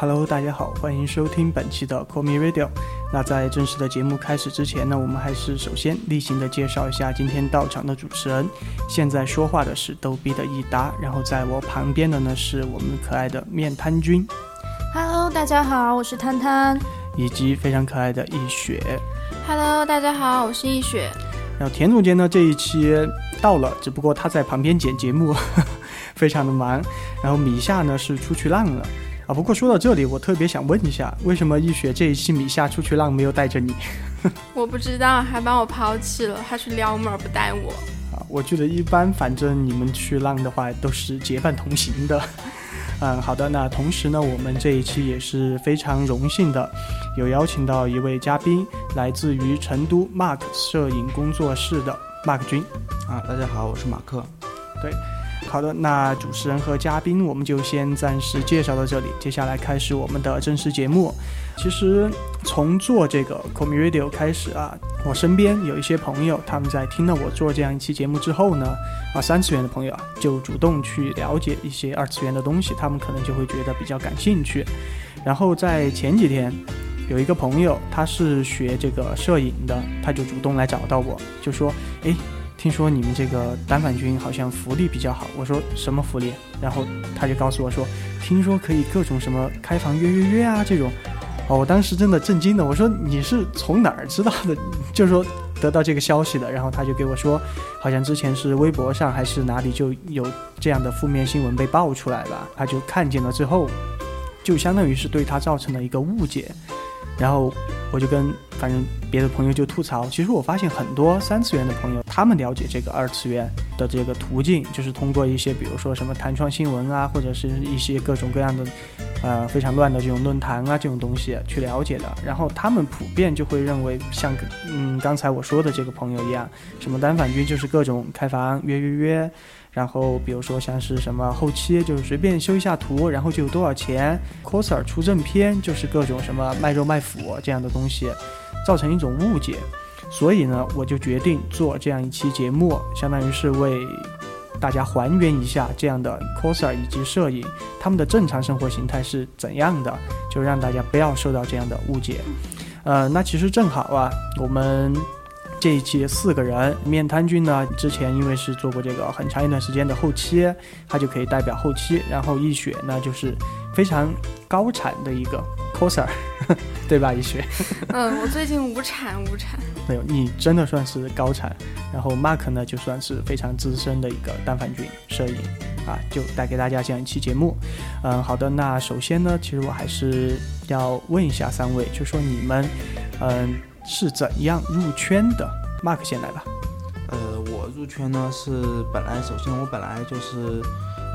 Hello，大家好，欢迎收听本期的 Call Me Radio。那在正式的节目开始之前呢，我们还是首先例行的介绍一下今天到场的主持人。现在说话的是逗逼的益达，然后在我旁边的呢是我们可爱的面瘫君。Hello，大家好，我是摊摊。以及非常可爱的易雪。Hello，大家好，我是易雪。然后田总监呢这一期到了，只不过他在旁边剪节目，非常的忙。然后米夏呢是出去浪了。啊，不过说到这里，我特别想问一下，为什么易雪这一期米夏出去浪没有带着你？我不知道，还把我抛弃了，他去撩妹不带我。啊，我记得一般，反正你们去浪的话都是结伴同行的。嗯，好的，那同时呢，我们这一期也是非常荣幸的，有邀请到一位嘉宾，来自于成都 Mark 摄影工作室的 Mark 君。啊，大家好，我是马克。对。好的，那主持人和嘉宾我们就先暂时介绍到这里，接下来开始我们的正式节目。其实从做这个 Com Radio 开始啊，我身边有一些朋友，他们在听了我做这样一期节目之后呢，啊，三次元的朋友啊，就主动去了解一些二次元的东西，他们可能就会觉得比较感兴趣。然后在前几天，有一个朋友他是学这个摄影的，他就主动来找到我，就说，哎。听说你们这个单反君好像福利比较好，我说什么福利？然后他就告诉我说，听说可以各种什么开房约约约啊这种，哦，我当时真的震惊了，我说你是从哪儿知道的？就是说得到这个消息的。然后他就给我说，好像之前是微博上还是哪里就有这样的负面新闻被爆出来了，他就看见了之后，就相当于是对他造成了一个误解，然后。我就跟反正别的朋友就吐槽，其实我发现很多三次元的朋友，他们了解这个二次元的这个途径，就是通过一些比如说什么弹窗新闻啊，或者是一些各种各样的，呃非常乱的这种论坛啊这种东西去了解的。然后他们普遍就会认为，像嗯刚才我说的这个朋友一样，什么单反君就是各种开房约约约。然后，比如说像是什么后期，就是随便修一下图，然后就有多少钱；coser 出正片，就是各种什么卖肉卖腐这样的东西，造成一种误解。所以呢，我就决定做这样一期节目，相当于是为大家还原一下这样的 coser 以及摄影他们的正常生活形态是怎样的，就让大家不要受到这样的误解。呃，那其实正好啊，我们。这一期四个人，面瘫君呢，之前因为是做过这个很长一段时间的后期，他就可以代表后期。然后易雪呢，就是非常高产的一个 coser，对吧？易雪。嗯，我最近无产无产。没有，你真的算是高产。然后 Mark 呢，就算是非常资深的一个单反君摄影啊，就带给大家这样一期节目。嗯，好的。那首先呢，其实我还是要问一下三位，就说你们，嗯。是怎样入圈的？Mark 先来吧。呃，我入圈呢是本来，首先我本来就是，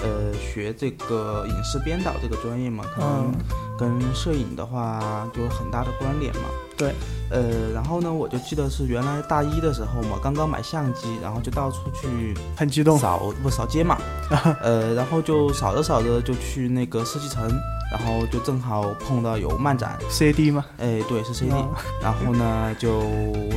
呃，学这个影视编导这个专业嘛，可能跟摄影的话就有很大的关联嘛。对。呃，然后呢，我就记得是原来大一的时候嘛，刚刚买相机，然后就到处去，很激动，扫不扫街嘛。呃，然后就扫着扫着就去那个世纪城。然后就正好碰到有漫展，CD 吗？哎，对，是 CD。然后呢，就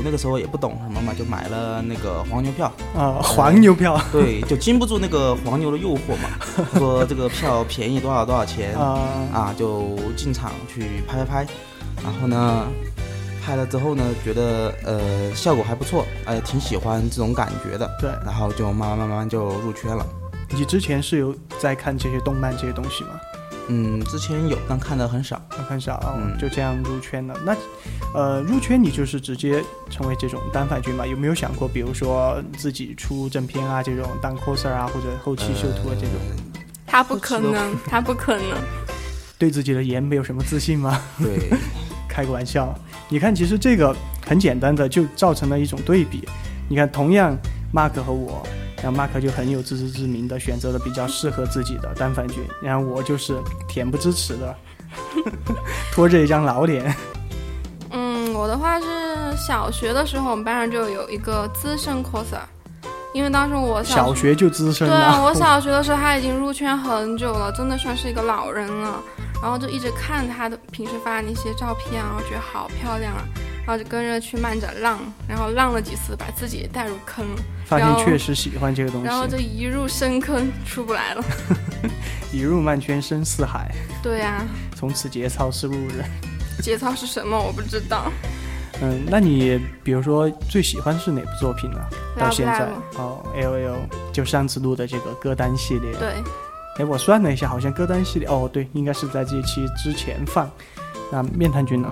那个时候也不懂什么嘛，就买了那个黄牛票啊，黄牛票。对，就经不住那个黄牛的诱惑嘛，说这个票便宜多少多少钱啊啊，就进场去拍拍拍。然后呢，拍了之后呢，觉得呃效果还不错，哎，挺喜欢这种感觉的。对，然后就慢慢慢慢就入圈了。你之前是有在看这些动漫这些东西吗？嗯，之前有，但看的很少，很少啊，就这样入圈了。那，呃，入圈你就是直接成为这种单反君嘛？有没有想过，比如说自己出正片啊，这种当 coser 啊，或者后期修图啊这种？他不可能，他不可能。对自己的颜没有什么自信吗？对，开个玩笑。你看，其实这个很简单的，就造成了一种对比。你看，同样 Mark 和我。然后 Mark 就很有自知之明的选择了比较适合自己的单反君，然后我就是恬不知耻的，拖着一张老脸。嗯，我的话是小学的时候，我们班上就有一个资深 coser，因为当时我小学就资深了。对，我小学的时候他已经入圈很久了，真的算是一个老人了。然后就一直看他的平时发的那些照片啊，我觉得好漂亮啊。然后就跟着去漫展浪，然后浪了几次，把自己带入坑了，发现确实喜欢这个东西，然后就一入深坑出不来了，一入漫圈深似海。对呀，从此节操是路人。节操是什么？我不知道。嗯，那你比如说最喜欢是哪部作品呢？到现在哦，L L 就上次录的这个歌单系列。对。哎，我算了一下，好像歌单系列哦，对，应该是在这期之前放。那面瘫君呢？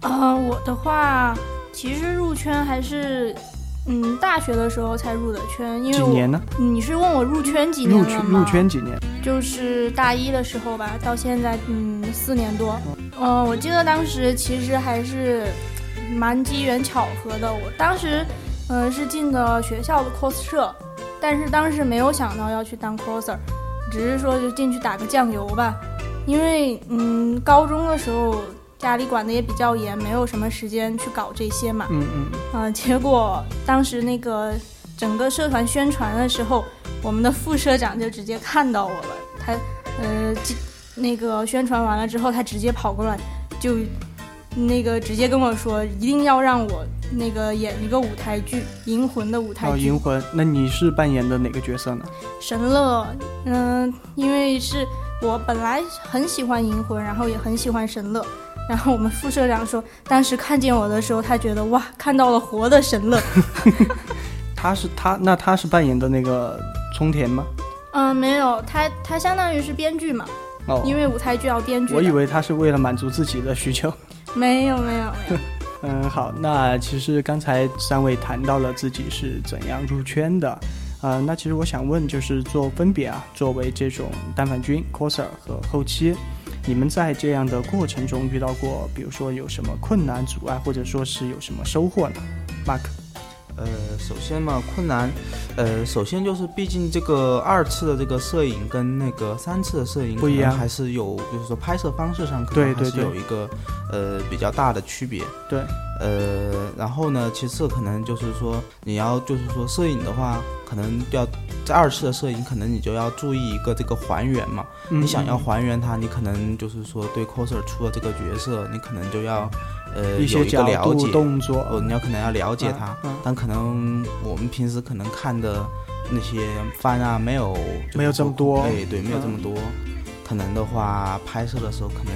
呃，我的话，其实入圈还是，嗯，大学的时候才入的圈。因为几年呢？你是问我入圈几年入圈？入圈几年？就是大一的时候吧，到现在，嗯，四年多。嗯，我记得当时其实还是。蛮机缘巧合的，我当时，呃，是进的学校的 cos 社，但是当时没有想到要去当 coser，只是说就进去打个酱油吧，因为嗯，高中的时候家里管的也比较严，没有什么时间去搞这些嘛，嗯嗯，啊，结果当时那个整个社团宣传的时候，我们的副社长就直接看到我了，他，呃，那个宣传完了之后，他直接跑过来就。那个直接跟我说，一定要让我那个演一个舞台剧《银魂》的舞台剧。哦，银魂，那你是扮演的哪个角色呢？神乐，嗯，因为是我本来很喜欢银魂，然后也很喜欢神乐，然后我们副社长说，当时看见我的时候，他觉得哇，看到了活的神乐。他是他，那他是扮演的那个冲田吗？嗯，没有，他他相当于是编剧嘛。哦。因为舞台剧要编剧。我以为他是为了满足自己的需求。没有没有没有，嗯好，那其实刚才三位谈到了自己是怎样入圈的，啊，那其实我想问，就是做分别啊，作为这种单反军 coser 和后期，你们在这样的过程中遇到过，比如说有什么困难阻碍，或者说是有什么收获呢？Mark。呃，首先嘛，困难，呃，首先就是，毕竟这个二次的这个摄影跟那个三次的摄影不一样，还是有，就是说拍摄方式上可能还是有一个呃比较大的区别。对，呃，然后呢，其次可能就是说，你要就是说摄影的话，可能要在二次的摄影，可能你就要注意一个这个还原嘛。你想要还原它，你可能就是说对 coser 出的这个角色，你可能就要。呃，一些角度动作，哦，你要可能要了解它，但可能我们平时可能看的那些番啊，没有没有这么多，哎，对，没有这么多，可能的话，拍摄的时候可能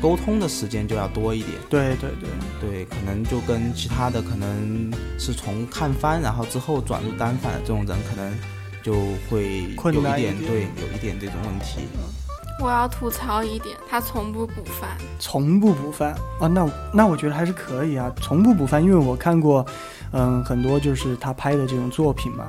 沟通的时间就要多一点，对对对。对，可能就跟其他的可能是从看番然后之后转入单反的这种人，可能就会有一点，对，有一点这种问题。我要吐槽一点，他从不补番，从不补番啊？那那我觉得还是可以啊，从不补番，因为我看过，嗯，很多就是他拍的这种作品嘛，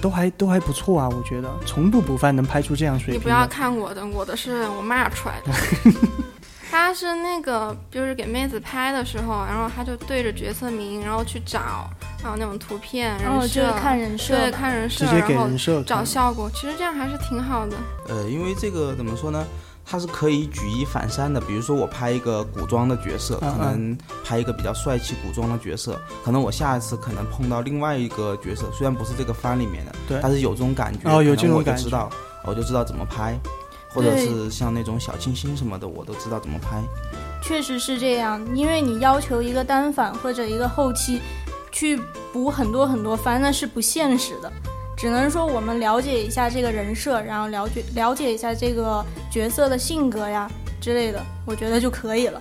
都还都还不错啊，我觉得从不补番能拍出这样水平。你不要看我的，我的是我骂出来的。他是那个就是给妹子拍的时候，然后他就对着角色名，然后去找，还有那种图片然后就是，看人设，对，看人设，然后找效果。其实这样还是挺好的。呃，因为这个怎么说呢？它是可以举一反三的。比如说我拍一个古装的角色，可能拍一个比较帅气古装的角色，可能我下一次可能碰到另外一个角色，虽然不是这个番里面的，对，但是有这种感觉，哦，有这种感觉，我就知道，我就知道怎么拍。或者是像那种小清新什么的，我都知道怎么拍。确实是这样，因为你要求一个单反或者一个后期去补很多很多番，那是不现实的。只能说我们了解一下这个人设，然后了解了解一下这个角色的性格呀之类的，我觉得就可以了。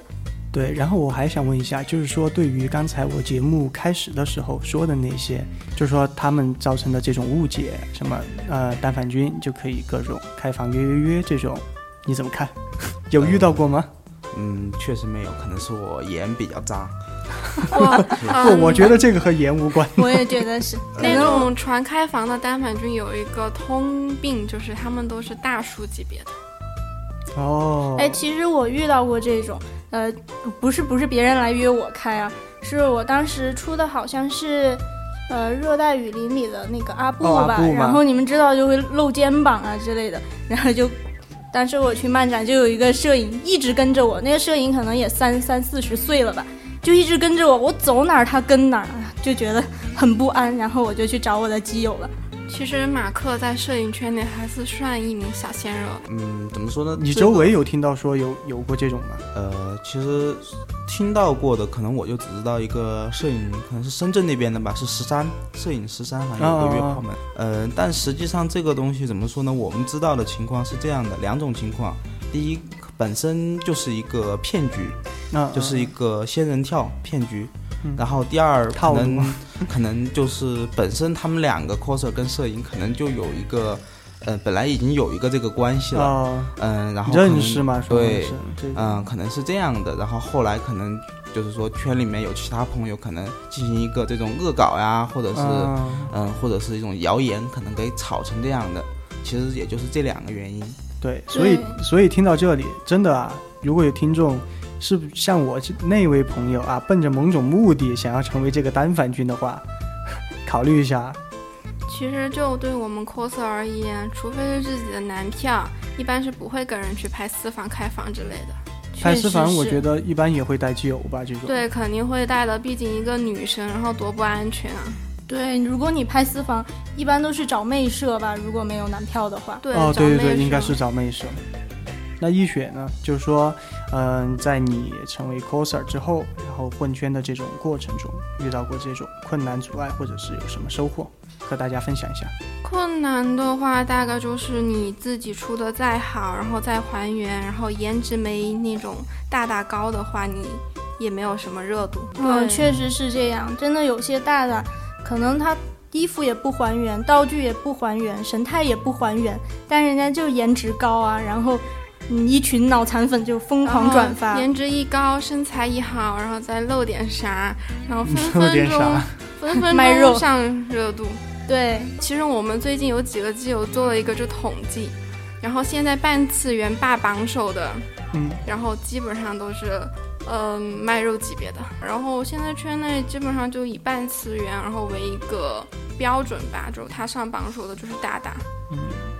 对，然后我还想问一下，就是说对于刚才我节目开始的时候说的那些，就是说他们造成的这种误解，什么呃单反君就可以各种开房约约约这种，你怎么看？有遇到过吗？嗯，确实没有，可能是我眼比较脏。不，我觉得这个和盐无关。我也觉得是。那种传开房的单反君有一个通病，就是他们都是大叔级别的。哦，哎，其实我遇到过这种，呃，不是不是别人来约我开啊，是我当时出的好像是，呃，热带雨林里的那个阿布吧，然后你们知道就会露肩膀啊之类的，然后就，当时我去漫展就有一个摄影一直跟着我，那个摄影可能也三三四十岁了吧，就一直跟着我，我走哪儿他跟哪儿，就觉得很不安，然后我就去找我的基友了。其实马克在摄影圈内还是算一名小鲜肉。嗯，怎么说呢？你周围有听到说有有过这种吗？呃，其实听到过的，可能我就只知道一个摄影，可能是深圳那边的吧，是十三摄影十三，好像有个约炮门。呃，但实际上这个东西怎么说呢？我们知道的情况是这样的，两种情况。第一，本身就是一个骗局，啊，就是一个仙人跳骗局。然后第二，可能 可能就是本身他们两个 coser 跟摄影可能就有一个，呃，本来已经有一个这个关系了，嗯，然后认识吗？对，嗯，可能是这样的。然后后来可能就是说圈里面有其他朋友可能进行一个这种恶搞呀，或者是嗯，或者是一种谣言，可能给炒成这样的。其实也就是这两个原因。对，所以所以听到这里，真的啊，如果有听众。是像我那位朋友啊，奔着某种目的想要成为这个单反君的话，考虑一下。其实就对我们 coser 而言，除非是自己的男票，一般是不会跟人去拍私房、开房之类的。拍私房，我觉得一般也会带酒吧这种。对，肯定会带的，毕竟一个女生，然后多不安全啊。对，如果你拍私房，一般都是找妹社吧，如果没有男票的话。对，哦，对对对，应该是找妹社。那易雪呢？就是说，嗯，在你成为 coser 之后，然后混圈的这种过程中，遇到过这种困难阻碍，或者是有什么收获，和大家分享一下。困难的话，大概就是你自己出的再好，然后再还原，然后颜值没那种大大高的话，你也没有什么热度。嗯，确实是这样。真的有些大大，可能他衣服也不还原，道具也不还原，神态也不还原，但人家就颜值高啊，然后。嗯，一群脑残粉就疯狂转发，颜值一高，身材一好，然后再露点啥，然后分 分钟 分分钟上热度。对，其实我们最近有几个基友做了一个就统计，然后现在半次元霸榜首的，嗯，然后基本上都是嗯卖肉级别的，然后现在圈内基本上就以半次元然后为一个标准吧，就他上榜首的就是大大，嗯。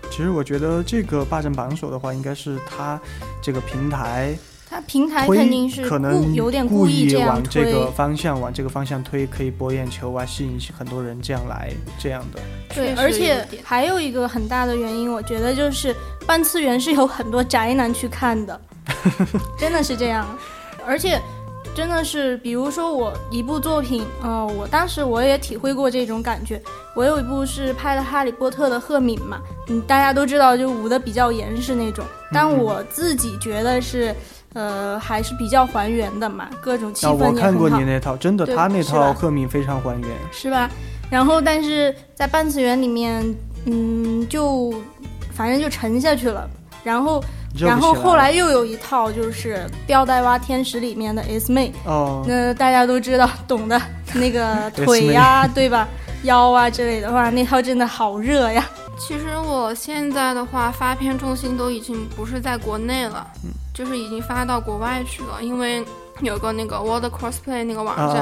其实我觉得这个霸占榜首的话，应该是他这个平台，他平台肯定是可能有点故意往这个方向往这个方向推，可以博眼球啊，吸引很多人这样来这样的。对，而且还有一个很大的原因，我觉得就是半次元是有很多宅男去看的，真的是这样，而且。真的是，比如说我一部作品，呃，我当时我也体会过这种感觉。我有一部是拍的《哈利波特》的赫敏嘛，嗯，大家都知道，就捂得比较严实那种。但我自己觉得是，呃，还是比较还原的嘛，各种气氛也很好。我看过你那套，真的，他那套赫敏非常还原，是吧？然后，但是在半次元里面，嗯，就反正就沉下去了，然后。然后后来又有一套，就是《吊带袜天使》里面的 S 妹，哦，那大家都知道，懂的，那个 腿呀，对吧？腰啊之类的话，那套真的好热呀。其实我现在的话，发片重心都已经不是在国内了，就是已经发到国外去了，因为。有个那个 World Cosplay 那个网站，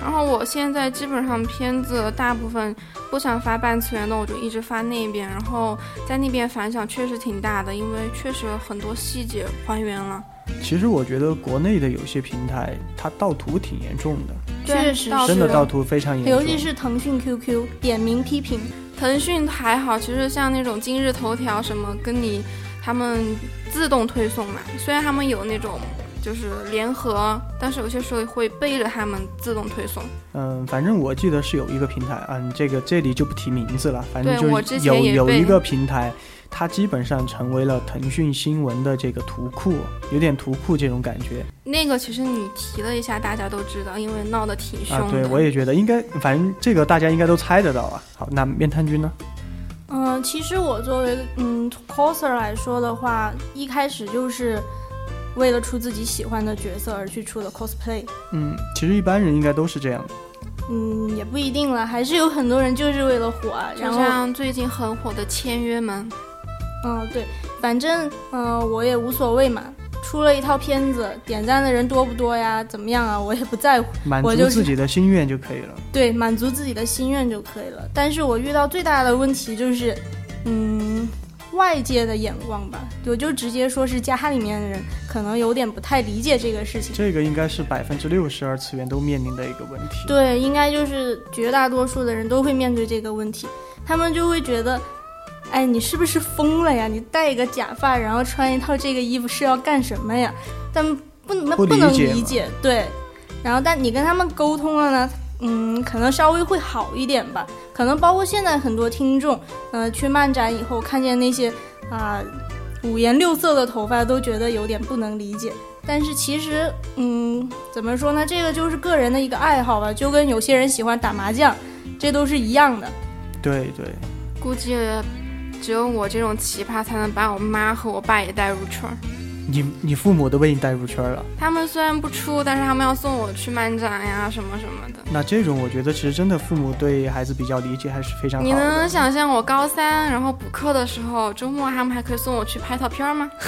然后我现在基本上片子大部分不想发半次元的，我就一直发那边，然后在那边反响确实挺大的，因为确实很多细节还原了。其实我觉得国内的有些平台它盗图挺严重的，确实真的盗图非常严重，尤其是腾讯 QQ 点名批评，腾讯还好，其实像那种今日头条什么跟你他们自动推送嘛，虽然他们有那种。就是联合，但是有些时候会背着他们自动推送。嗯，反正我记得是有一个平台，嗯，这个这里就不提名字了。反正就有有一个平台，它基本上成为了腾讯新闻的这个图库，有点图库这种感觉。那个其实你提了一下，大家都知道，因为闹得挺凶。啊，对，我也觉得应该，反正这个大家应该都猜得到啊。好，那面瘫君呢？嗯，其实我作为嗯 coser 来说的话，一开始就是。为了出自己喜欢的角色而去出的 cosplay，嗯，其实一般人应该都是这样。嗯，也不一定了，还是有很多人就是为了火。然后像最近很火的签约们，嗯，对，反正嗯，我也无所谓嘛。出了一套片子，点赞的人多不多呀？怎么样啊？我也不在乎，满足自己的心愿就可以了。对，满足自己的心愿就可以了。但是我遇到最大的问题就是，嗯。外界的眼光吧，我就直接说是家里面的人可能有点不太理解这个事情。这个应该是百分之六十二次元都面临的一个问题。对，应该就是绝大多数的人都会面对这个问题。他们就会觉得，哎，你是不是疯了呀？你戴一个假发，然后穿一套这个衣服是要干什么呀？他们不不不能理解，对。然后，但你跟他们沟通了呢，嗯，可能稍微会好一点吧。可能包括现在很多听众，呃，去漫展以后看见那些啊五颜六色的头发，都觉得有点不能理解。但是其实，嗯，怎么说呢？这个就是个人的一个爱好吧，就跟有些人喜欢打麻将，这都是一样的。对对，估计只有我这种奇葩才能把我妈和我爸也带入圈。你你父母都被你带入圈了。他们虽然不出，但是他们要送我去漫展呀，什么什么的。那这种我觉得其实真的父母对孩子比较理解，还是非常好。你能想象我高三然后补课的时候，周末他们还可以送我去拍套片吗？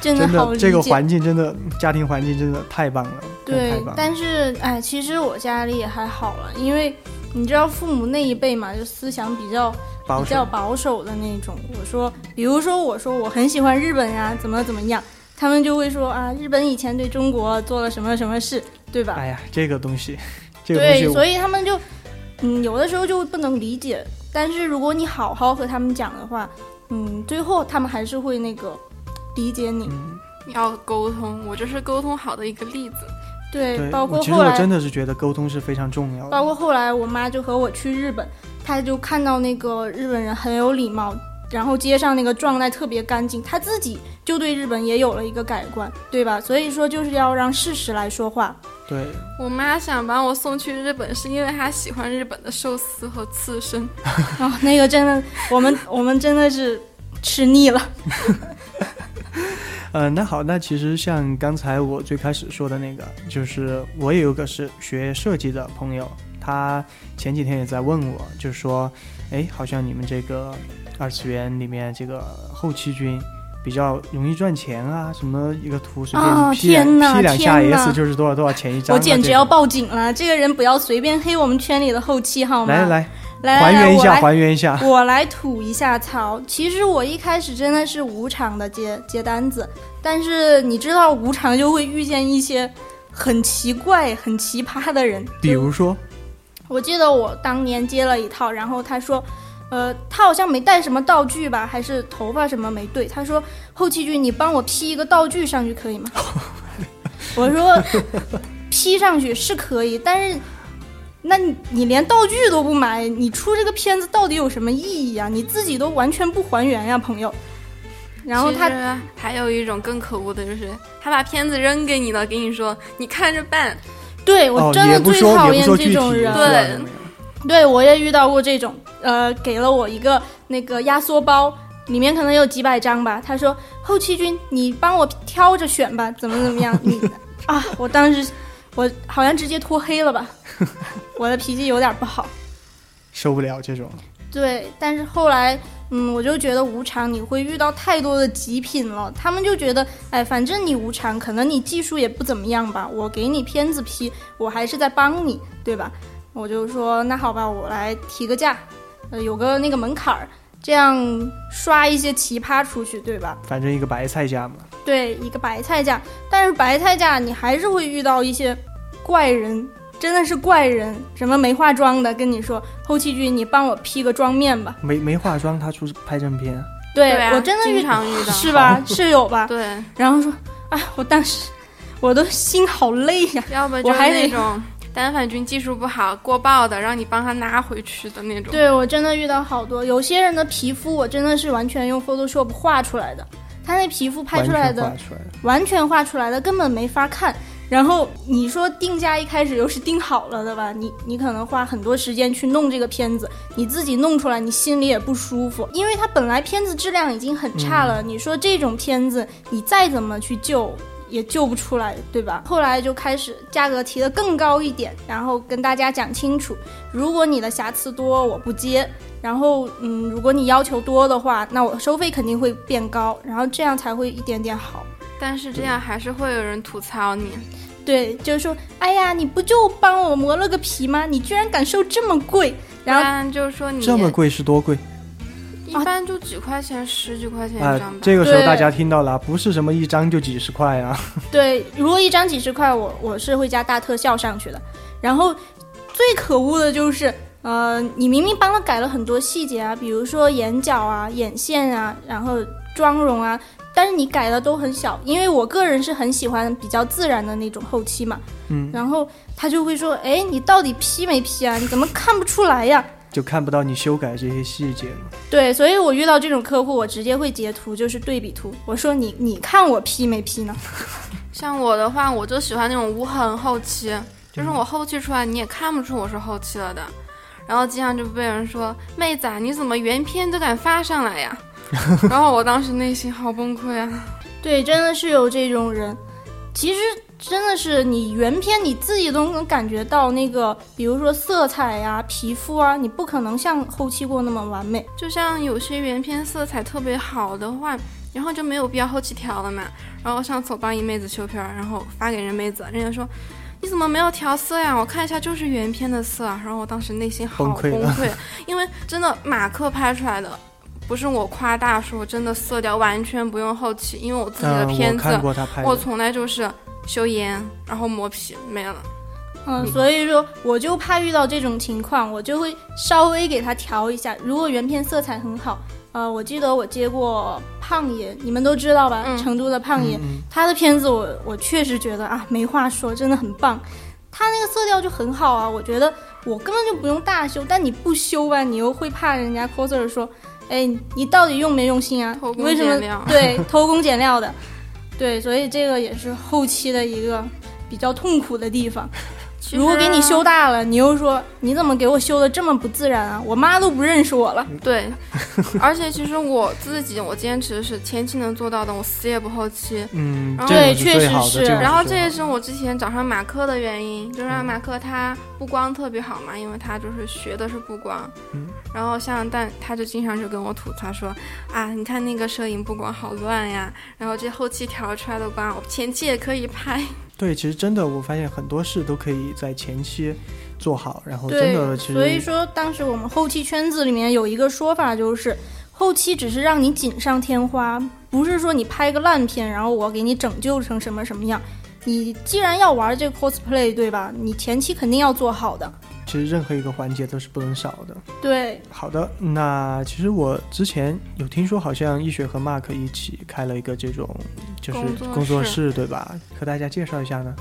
真的好这个环境真的家庭环境真的太棒了。对，但是哎，其实我家里也还好了，因为你知道父母那一辈嘛，就思想比较比较保守的那种。我说，比如说我说我很喜欢日本呀，怎么怎么样，他们就会说啊，日本以前对中国做了什么什么事，对吧？哎呀，这个东西，这个对，所以他们就嗯，有的时候就不能理解。但是如果你好好和他们讲的话，嗯，最后他们还是会那个。理解你，要沟通，我就是沟通好的一个例子。对，包括其实我真的是觉得沟通是非常重要的。包括后来我妈就和我去日本，她就看到那个日本人很有礼貌，然后街上那个状态特别干净，她自己就对日本也有了一个改观，对吧？所以说就是要让事实来说话。对我妈想把我送去日本，是因为她喜欢日本的寿司和刺身。哦，那个真的，我们我们真的是吃腻了。嗯，那好，那其实像刚才我最开始说的那个，就是我也有个是学设计的朋友，他前几天也在问我，就是说，哎，好像你们这个二次元里面这个后期君比较容易赚钱啊，什么一个图随便 P 两 P 两下 S 就是多少多少钱一张，我简直要报警了！这个人不要随便黑我们圈里的后期好吗？来来。来还原一下，还原一下，我来吐一下槽。其实我一开始真的是无偿的接接单子，但是你知道无偿就会遇见一些很奇怪、很奇葩的人。比如说，我记得我当年接了一套，然后他说，呃，他好像没带什么道具吧，还是头发什么没对。他说后期君，你帮我 P 一个道具上去可以吗？我说 P 上去是可以，但是。那你你连道具都不买，你出这个片子到底有什么意义啊？你自己都完全不还原呀，朋友。然后他还有一种更可恶的，就是他把片子扔给你了，给你说你看着办。对我真的最讨厌这种人。对，对我也遇到过这种，呃，给了我一个那个压缩包，里面可能有几百张吧。他说后期君，你帮我挑着选吧，怎么怎么样？你 啊，我当时我好像直接脱黑了吧。我的脾气有点不好，受不了这种。对，但是后来，嗯，我就觉得无偿你会遇到太多的极品了。他们就觉得，哎，反正你无偿，可能你技术也不怎么样吧，我给你片子批，我还是在帮你，对吧？我就说那好吧，我来提个价，呃，有个那个门槛儿，这样刷一些奇葩出去，对吧？反正一个白菜价嘛。对，一个白菜价，但是白菜价你还是会遇到一些怪人。真的是怪人，什么没化妆的跟你说，后期君你帮我 P 个妆面吧。没没化妆，他出拍正片。对我真的经常遇到，是吧？是有吧？对。然后说，啊，我当时我都心好累呀。要不就还那种单反君技术不好过曝的，让你帮他拿回去的那种。对我真的遇到好多，有些人的皮肤我真的是完全用 Photoshop 画出来的，他那皮肤拍出来的完全画出来的，根本没法看。然后你说定价一开始又是定好了的吧？你你可能花很多时间去弄这个片子，你自己弄出来你心里也不舒服，因为它本来片子质量已经很差了。你说这种片子你再怎么去救也救不出来，对吧？后来就开始价格提得更高一点，然后跟大家讲清楚，如果你的瑕疵多我不接，然后嗯，如果你要求多的话，那我收费肯定会变高，然后这样才会一点点好。但是这样还是会有人吐槽你，对，就是说，哎呀，你不就帮我磨了个皮吗？你居然敢收这么贵？然后就是说你这么贵是多贵？一般就几块钱，十几块钱一张吧。这个时候大家听到了，不是什么一张就几十块啊。对，如果一张几十块，我我是会加大特效上去的。然后最可恶的就是呃，你明明帮他改了很多细节啊，比如说眼角啊、眼线啊，然后妆容啊，但是你改的都很小，因为我个人是很喜欢比较自然的那种后期嘛。嗯。然后他就会说：“哎，你到底 P 没 P 啊？你怎么看不出来呀？”就看不到你修改这些细节嘛？对，所以我遇到这种客户，我直接会截图，就是对比图。我说你你看我 P 没 P 呢？像我的话，我就喜欢那种无痕后期，就是我后期出来你也看不出我是后期了的。然后经常就被人说：“妹子，啊，你怎么原片都敢发上来呀？” 然后我当时内心好崩溃啊！对，真的是有这种人。其实真的是你原片你自己都能感觉到那个，比如说色彩呀、皮肤啊，你不可能像后期过那么完美。就像有些原片色彩特别好的话，然后就没有必要后期调了嘛。然后上次我帮一妹子修片，然后发给人妹子，人家说。你怎么没有调色呀？我看一下，就是原片的色。然后我当时内心好崩溃，因为真的马克拍出来的，不是我夸大说，真的色调完全不用后期，因为我自己的片子，我从来就是修颜，然后磨皮没了。嗯，所以说我就怕遇到这种情况，我就会稍微给他调一下。如果原片色彩很好。呃，我记得我接过胖爷，你们都知道吧？成都的胖爷，他的片子我我确实觉得啊，没话说，真的很棒。他那个色调就很好啊，我觉得我根本就不用大修，但你不修吧，你又会怕人家 coser 说，哎，你到底用没用心啊？为什么？对，偷工减料的，对，所以这个也是后期的一个比较痛苦的地方。如果给你修大了，你又说你怎么给我修的这么不自然啊？我妈都不认识我了。对，而且其实我自己我坚持的是前期能做到的，我死也不后期。嗯，对，确实是。然后这也是我之前找上马克的原因，就是马克他布光特别好嘛，因为他就是学的是布光。嗯。然后像但他就经常就跟我吐槽说啊，你看那个摄影布光好乱呀，然后这后期调出来的光，我前期也可以拍。对，其实真的，我发现很多事都可以在前期做好，然后真的，其实所以说，当时我们后期圈子里面有一个说法，就是后期只是让你锦上添花，不是说你拍个烂片，然后我给你拯救成什么什么样。你既然要玩这个 cosplay，对吧？你前期肯定要做好的。其实任何一个环节都是不能少的。对，好的，那其实我之前有听说，好像易雪和 Mark 一起开了一个这种就是工作室，对吧？和大家介绍一下呢，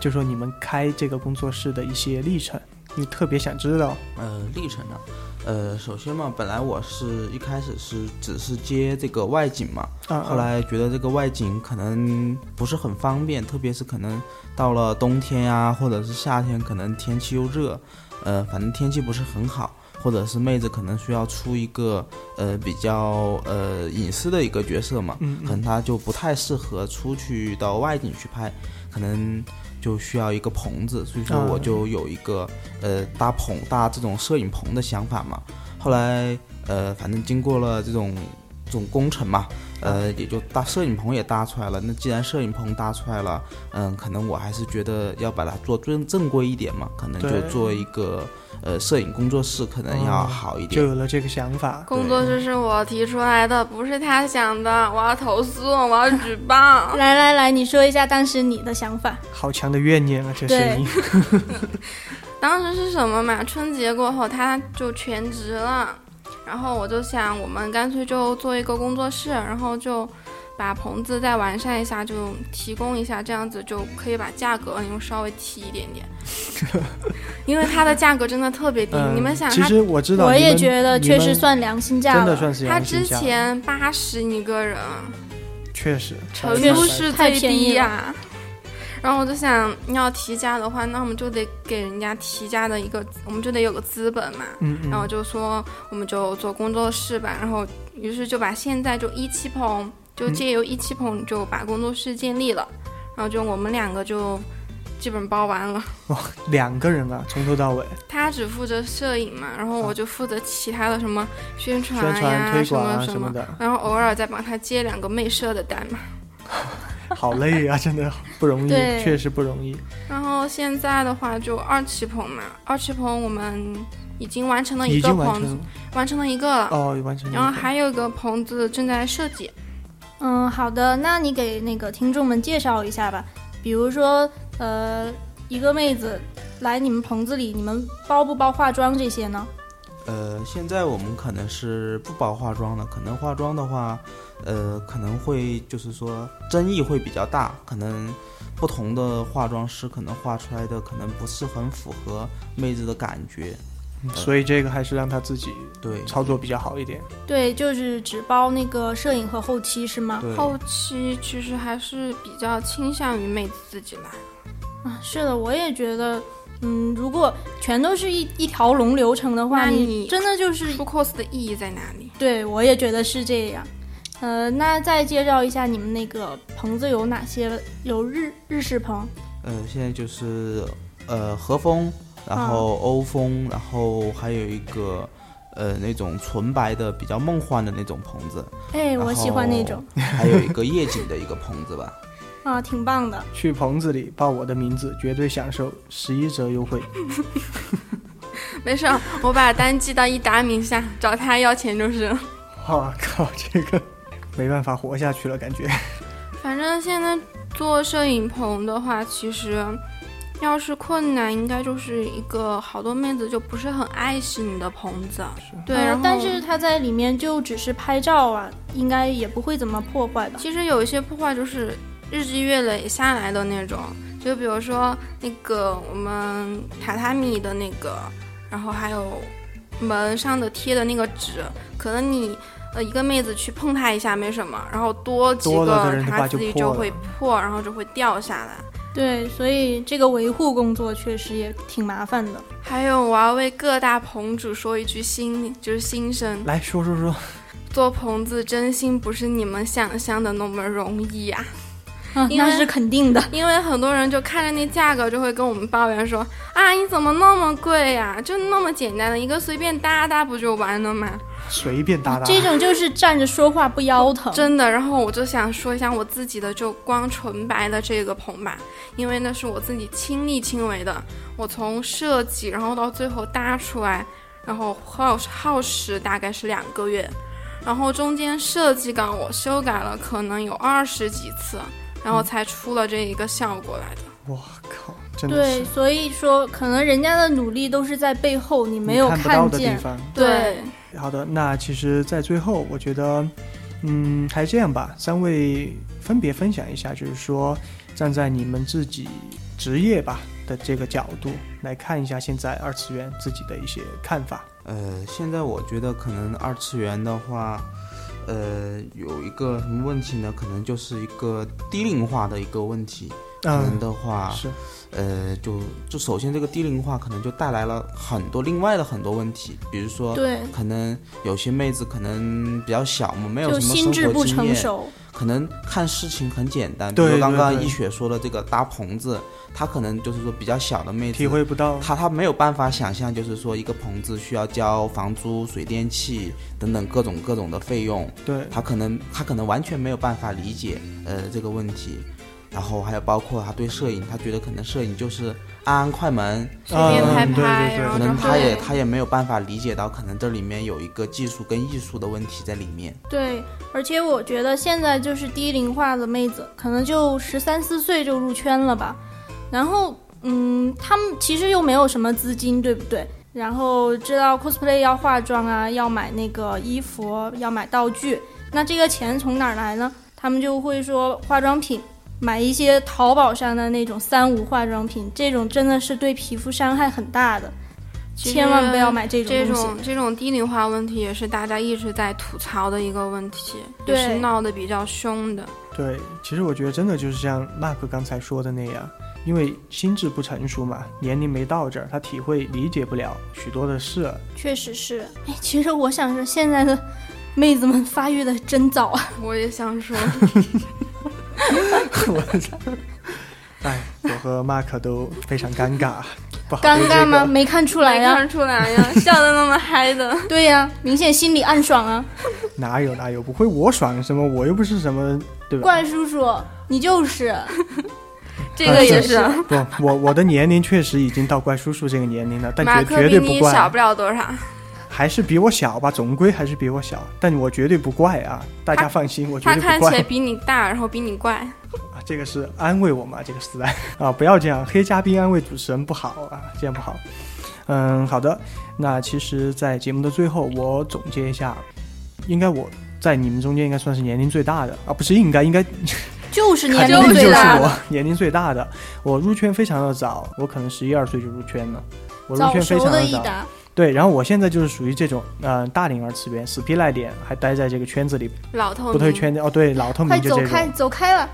就说你们开这个工作室的一些历程，你特别想知道。呃，历程呢？呃，首先嘛，本来我是一开始是只是接这个外景嘛，后来觉得这个外景可能不是很方便，特别是可能到了冬天呀，或者是夏天，可能天气又热，呃，反正天气不是很好，或者是妹子可能需要出一个呃比较呃隐私的一个角色嘛，可能她就不太适合出去到外景去拍，可能。就需要一个棚子，所以说我就有一个呃搭棚搭这种摄影棚的想法嘛。后来呃反正经过了这种这种工程嘛，呃也就搭摄影棚也搭出来了。那既然摄影棚搭出来了，嗯，可能我还是觉得要把它做正正规一点嘛，可能就做一个。呃，摄影工作室可能要好一点，就有了这个想法。工作室是我提出来的，不是他想的。我要投诉，我要举报。来来来，你说一下当时你的想法。好强的怨念啊，这声音。当时是什么嘛？春节过后他就全职了，然后我就想，我们干脆就做一个工作室，然后就。把棚子再完善一下，就提供一下，这样子就可以把价格用稍微提一点点，因为它的价格真的特别低。你们想，其实我知道，我也觉得确实算良心价了，真的算是良心价。他之前八十一个人，确实，成都是最低呀。然后我就想要提价的话，那我们就得给人家提价的一个，我们就得有个资本嘛。嗯嗯。然后就说我们就做工作室吧，然后于是就把现在就一期棚。就借由一期棚就把工作室建立了，然后就我们两个就基本包完了。哇，两个人啊，从头到尾。他只负责摄影嘛，然后我就负责其他的什么宣传呀、什么什么的，然后偶尔再帮他接两个妹摄的单嘛。好累啊，真的不容易，确实不容易。然后现在的话就二期棚嘛，二期棚我们已经完成了一个棚子，完成了一个了。哦，完成。然后还有一个棚子正在设计。嗯，好的，那你给那个听众们介绍一下吧。比如说，呃，一个妹子来你们棚子里，你们包不包化妆这些呢？呃，现在我们可能是不包化妆的，可能化妆的话，呃，可能会就是说争议会比较大，可能不同的化妆师可能画出来的可能不是很符合妹子的感觉，所以这个还是让他自己对操作比较好一点。对，就是只包那个摄影和后期是吗？后期其实还是比较倾向于妹子自己来。啊，是的，我也觉得。嗯，如果全都是一一条龙流程的话，你真的就是出 cos 的意义在哪里？对，我也觉得是这样。呃，那再介绍一下你们那个棚子有哪些？有日日式棚。呃，现在就是呃和风，然后欧风，然后还有一个呃那种纯白的比较梦幻的那种棚子。哎，我喜欢那种。还有一个夜景的一个棚子吧。啊，挺棒的！去棚子里报我的名字，绝对享受十一折优惠。没事，我把单寄到一达名下，找他要钱就是。我靠，这个没办法活下去了，感觉。反正现在做摄影棚的话，其实要是困难，应该就是一个好多妹子就不是很爱惜你的棚子。对，但是他在里面就只是拍照啊，应该也不会怎么破坏吧？其实有一些破坏就是。日积月累下来的那种，就比如说那个我们榻榻米的那个，然后还有门上的贴的那个纸，可能你呃一个妹子去碰它一下没什么，然后多几个它自己就会破，然后就会掉下来。对，所以这个维护工作确实也挺麻烦的。还有，我要为各大棚主说一句心，就是心声，来说说说，做棚子真心不是你们想象的那么容易呀。那是肯定的，因为很多人就看着那价格就会跟我们抱怨说啊，你怎么那么贵呀？就那么简单的一个随便搭搭不就完了吗？随便搭搭，这种就是站着说话不腰疼，真的。然后我就想说一下我自己的，就光纯白的这个棚吧，因为那是我自己亲力亲为的，我从设计然后到最后搭出来，然后耗耗时大概是两个月，然后中间设计稿我修改了可能有二十几次。然后才出了这一个效果来的。我靠，真的对，所以说可能人家的努力都是在背后，你没有看见。对，好的，那其实，在最后，我觉得，嗯，还是这样吧，三位分别分享一下，就是说，站在你们自己职业吧的这个角度来看一下现在二次元自己的一些看法。呃，现在我觉得可能二次元的话。呃，有一个什么问题呢？可能就是一个低龄化的一个问题。可能的话是，呃，就就首先这个低龄化可能就带来了很多另外的很多问题，比如说，对，可能有些妹子可能比较小嘛，没有什么生活经验，可能看事情很简单。比如刚刚一雪说的这个搭棚子。她可能就是说比较小的妹子体会不到，他他没有办法想象，就是说一个棚子需要交房租、水电气等等各种各种的费用。对，她可能她可能完全没有办法理解呃这个问题。然后还有包括他对摄影，他觉得可能摄影就是按按快门随便拍拍，可能他也他也没有办法理解到，可能这里面有一个技术跟艺术的问题在里面。对，而且我觉得现在就是低龄化的妹子，可能就十三四岁就入圈了吧。然后，嗯，他们其实又没有什么资金，对不对？然后知道 cosplay 要化妆啊，要买那个衣服，要买道具，那这个钱从哪儿来呢？他们就会说化妆品，买一些淘宝上的那种三无化妆品，这种真的是对皮肤伤害很大的，千万不要买这种这种这种低龄化问题也是大家一直在吐槽的一个问题，也是闹得比较凶的。对，其实我觉得真的就是像 Mark 刚才说的那样。因为心智不成熟嘛，年龄没到这儿，他体会理解不了许多的事。确实是，哎，其实我想说，现在的妹子们发育的真早啊。我也想说，我操！哎，我和马克都非常尴尬，不好尴尬吗？没看出来呀，看出来呀，笑的那么嗨的。对呀，明显心里暗爽啊。哪有哪有，不会我爽什么？我又不是什么，对吧？怪叔叔，你就是。这个也是不，我我的年龄确实已经到怪叔叔这个年龄了，但绝绝对不怪。小不了多少，还是比我小吧，总归还是比我小，但我绝对不怪啊！大家放心，我绝对不怪。他看起来比你大，然后比你怪。啊 这个是安慰我嘛？这个时代啊，不要这样，黑嘉宾安慰主持人不好啊，这样不好。嗯，好的。那其实，在节目的最后，我总结一下，应该我在你们中间应该算是年龄最大的啊，不是应该应该 就是年龄最大的，年龄最大的。我入圈非常的早，我可能十一二岁就入圈了，我入圈非常的早。对，然后我现在就是属于这种，嗯，大龄二次元，死皮赖脸，还待在这个圈子里，老透明，不退圈的哦，对，老透明就这种。快走开，走开了。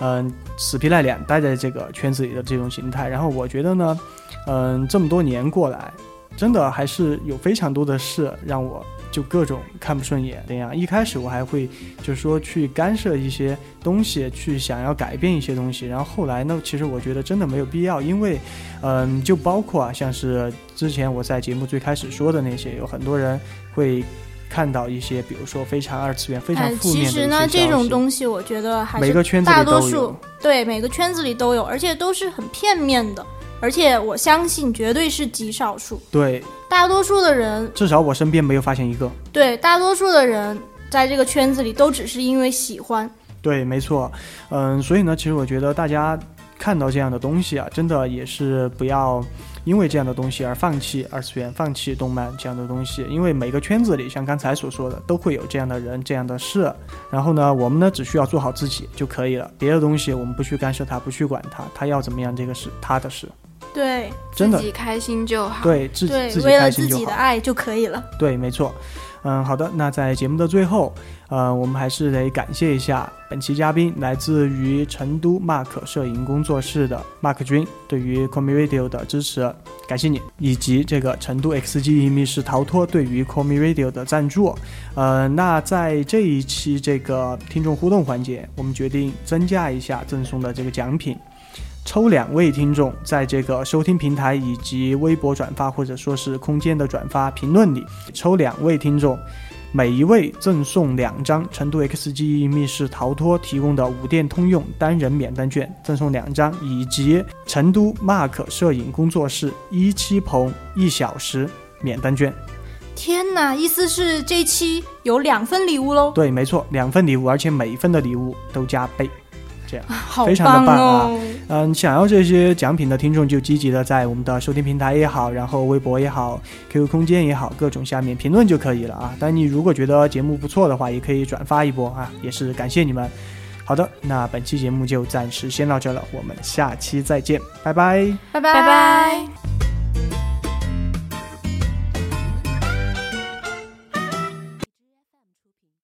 嗯，死皮赖脸待在这个圈子里的这种形态，然后我觉得呢，嗯，这么多年过来，真的还是有非常多的事让我。就各种看不顺眼那样，一开始我还会就是说去干涉一些东西，去想要改变一些东西，然后后来呢，其实我觉得真的没有必要，因为，嗯，就包括啊，像是之前我在节目最开始说的那些，有很多人会看到一些，比如说非常二次元、非常负面的其实呢，这种东西我觉得还是每个圈子大多数对每个圈子里都有，而且都是很片面的。而且我相信，绝对是极少数。对，大多数的人，至少我身边没有发现一个。对，大多数的人在这个圈子里都只是因为喜欢。对，没错。嗯，所以呢，其实我觉得大家看到这样的东西啊，真的也是不要因为这样的东西而放弃二次元、放弃动漫这样的东西。因为每个圈子里，像刚才所说的，都会有这样的人、这样的事。然后呢，我们呢只需要做好自己就可以了。别的东西我们不去干涉他，不去管他，他要怎么样，这个是他的事。对，真的自己开心就好。对，自己，为了自己的爱就可以了。对，没错。嗯，好的。那在节目的最后，呃，我们还是得感谢一下本期嘉宾，来自于成都 Mark 摄影工作室的 Mark 君，对于 c o m i Radio 的支持，感谢你，以及这个成都 XG 密室逃脱对于 c o m i Radio 的赞助。呃，那在这一期这个听众互动环节，我们决定增加一下赠送的这个奖品。抽两位听众，在这个收听平台以及微博转发或者说是空间的转发评论里，抽两位听众，每一位赠送两张成都 XG 密室逃脱提供的五店通用单人免单券，赠送两张，以及成都 Mark 摄影工作室一期棚一小时免单券。天哪，意思是这期有两份礼物喽？对，没错，两份礼物，而且每一份的礼物都加倍。这样，非常的棒啊！嗯，想要这些奖品的听众就积极的在我们的收听平台也好，然后微博也好，QQ 空间也好，各种下面评论就可以了啊。但你如果觉得节目不错的话，也可以转发一波啊，也是感谢你们。好的，那本期节目就暂时先到这了，我们下期再见，拜拜，拜拜拜拜。